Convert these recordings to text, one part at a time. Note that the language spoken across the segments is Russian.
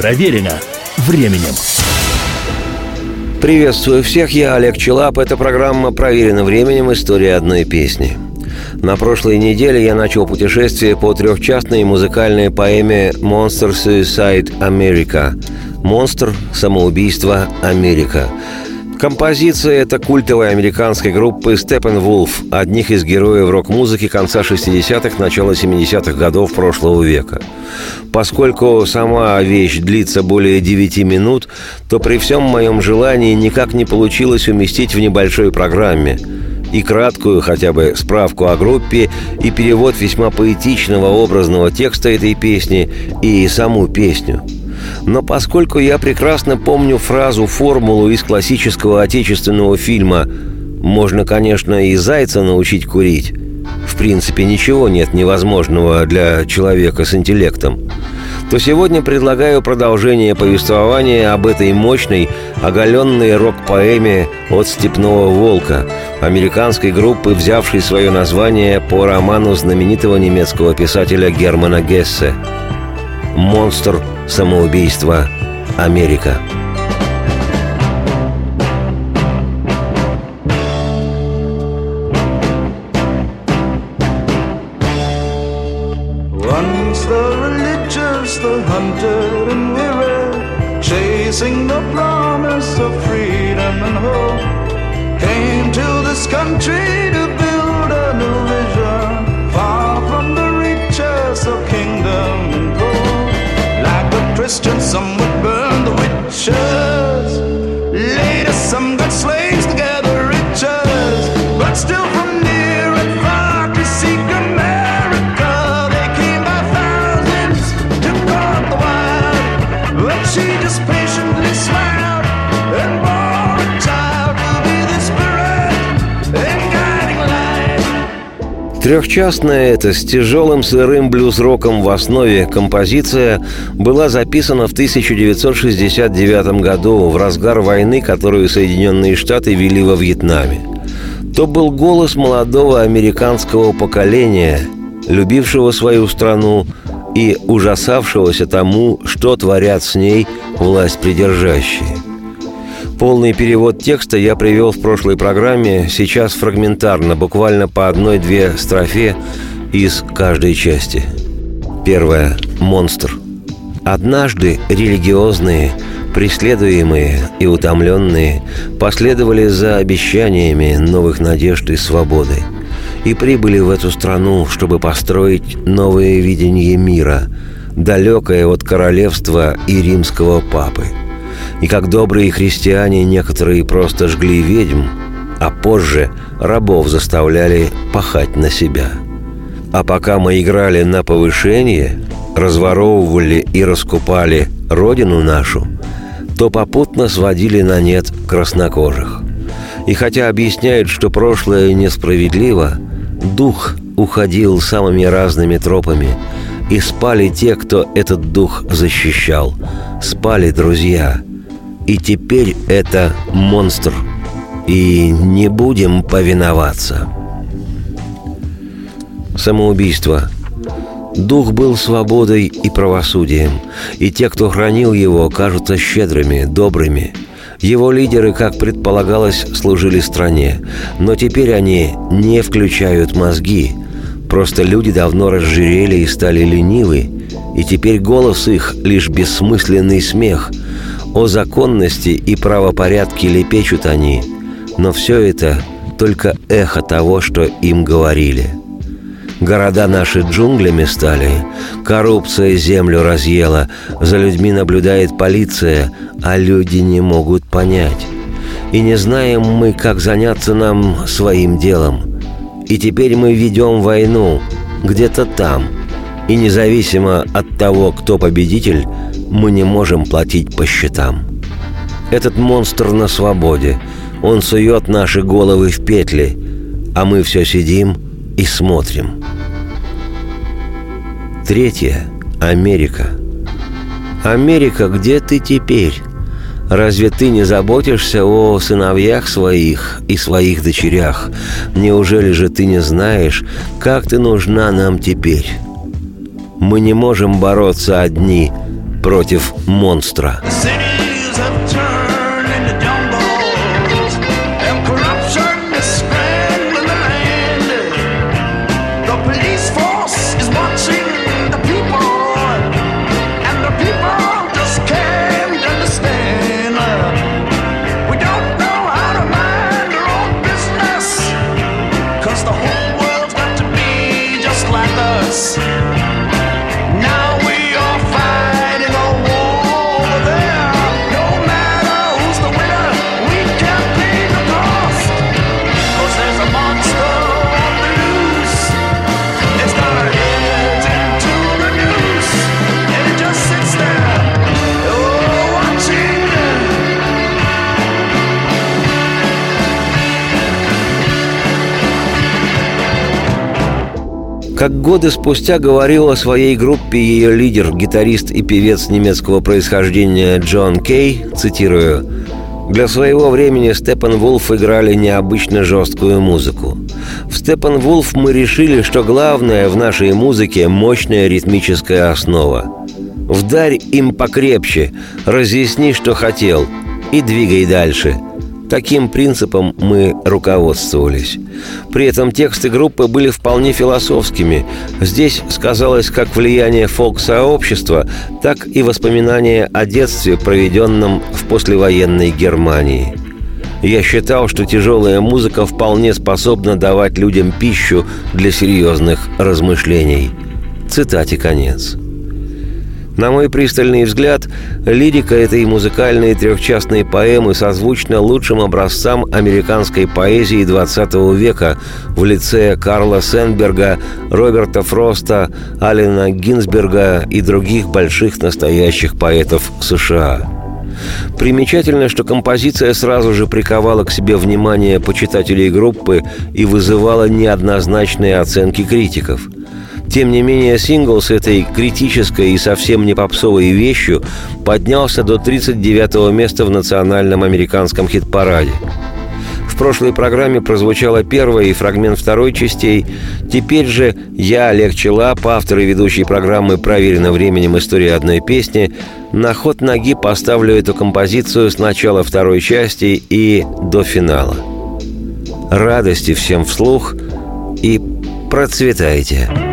Проверено временем. Приветствую всех, я Олег Челап. Это программа «Проверено временем. История одной песни». На прошлой неделе я начал путешествие по трехчастной музыкальной поэме «Monster Suicide America» «Монстр. Самоубийство. Америка». Композиция – это культовой американской группы Steppenwolf, одних из героев рок-музыки конца 60-х, начала 70-х годов прошлого века. Поскольку сама вещь длится более 9 минут, то при всем моем желании никак не получилось уместить в небольшой программе – и краткую хотя бы справку о группе, и перевод весьма поэтичного образного текста этой песни, и саму песню – но поскольку я прекрасно помню фразу-формулу из классического отечественного фильма «Можно, конечно, и зайца научить курить», в принципе, ничего нет невозможного для человека с интеллектом, то сегодня предлагаю продолжение повествования об этой мощной, оголенной рок-поэме от «Степного волка», американской группы, взявшей свое название по роману знаменитого немецкого писателя Германа Гессе. «Монстр Самоубийство. Америка. Трехчастная эта с тяжелым сырым блюз-роком в основе композиция была записана в 1969 году в разгар войны, которую Соединенные Штаты вели во Вьетнаме. То был голос молодого американского поколения, любившего свою страну и ужасавшегося тому, что творят с ней власть придержащие. Полный перевод текста я привел в прошлой программе, сейчас фрагментарно, буквально по одной-две строфе из каждой части. Первое. Монстр. Однажды религиозные, преследуемые и утомленные последовали за обещаниями новых надежд и свободы и прибыли в эту страну, чтобы построить новое видение мира, далекое от королевства и римского папы – и как добрые христиане некоторые просто жгли ведьм, а позже рабов заставляли пахать на себя. А пока мы играли на повышение, разворовывали и раскупали родину нашу, то попутно сводили на нет краснокожих. И хотя объясняют, что прошлое несправедливо, дух уходил самыми разными тропами, и спали те, кто этот дух защищал. Спали друзья – и теперь это монстр. И не будем повиноваться. Самоубийство. Дух был свободой и правосудием, и те, кто хранил его, кажутся щедрыми, добрыми. Его лидеры, как предполагалось, служили стране, но теперь они не включают мозги. Просто люди давно разжирели и стали ленивы, и теперь голос их — лишь бессмысленный смех — о законности и правопорядке лепечут они, но все это только эхо того, что им говорили. Города наши джунглями стали, коррупция землю разъела, за людьми наблюдает полиция, а люди не могут понять. И не знаем мы, как заняться нам своим делом. И теперь мы ведем войну где-то там. И независимо от того, кто победитель, мы не можем платить по счетам. Этот монстр на свободе. Он сует наши головы в петли, а мы все сидим и смотрим. Третье. Америка. Америка, где ты теперь? Разве ты не заботишься о сыновьях своих и своих дочерях? Неужели же ты не знаешь, как ты нужна нам теперь? Мы не можем бороться одни – против монстра. Как годы спустя говорил о своей группе ее лидер, гитарист и певец немецкого происхождения Джон Кей, цитирую, «Для своего времени Степан Вулф играли необычно жесткую музыку. В Степан Вулф мы решили, что главное в нашей музыке – мощная ритмическая основа. Вдарь им покрепче, разъясни, что хотел, и двигай дальше – Таким принципом мы руководствовались. При этом тексты группы были вполне философскими. Здесь сказалось как влияние фолк-сообщества, так и воспоминания о детстве, проведенном в послевоенной Германии. Я считал, что тяжелая музыка вполне способна давать людям пищу для серьезных размышлений. Цитате конец. На мой пристальный взгляд, лирика этой музыкальной трехчастной поэмы созвучна лучшим образцам американской поэзии XX века в лице Карла Сенберга, Роберта Фроста, Алина Гинзберга и других больших настоящих поэтов США. Примечательно, что композиция сразу же приковала к себе внимание почитателей группы и вызывала неоднозначные оценки критиков – тем не менее, сингл с этой критической и совсем не попсовой вещью поднялся до 39 места в национальном американском хит-параде. В прошлой программе прозвучала первая и фрагмент второй частей. Теперь же я, Олег Челап, автор и ведущий программы «Проверено временем. История одной песни», на ход ноги поставлю эту композицию с начала второй части и до финала. Радости всем вслух и процветайте!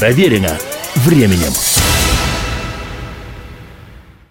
Проверено временем.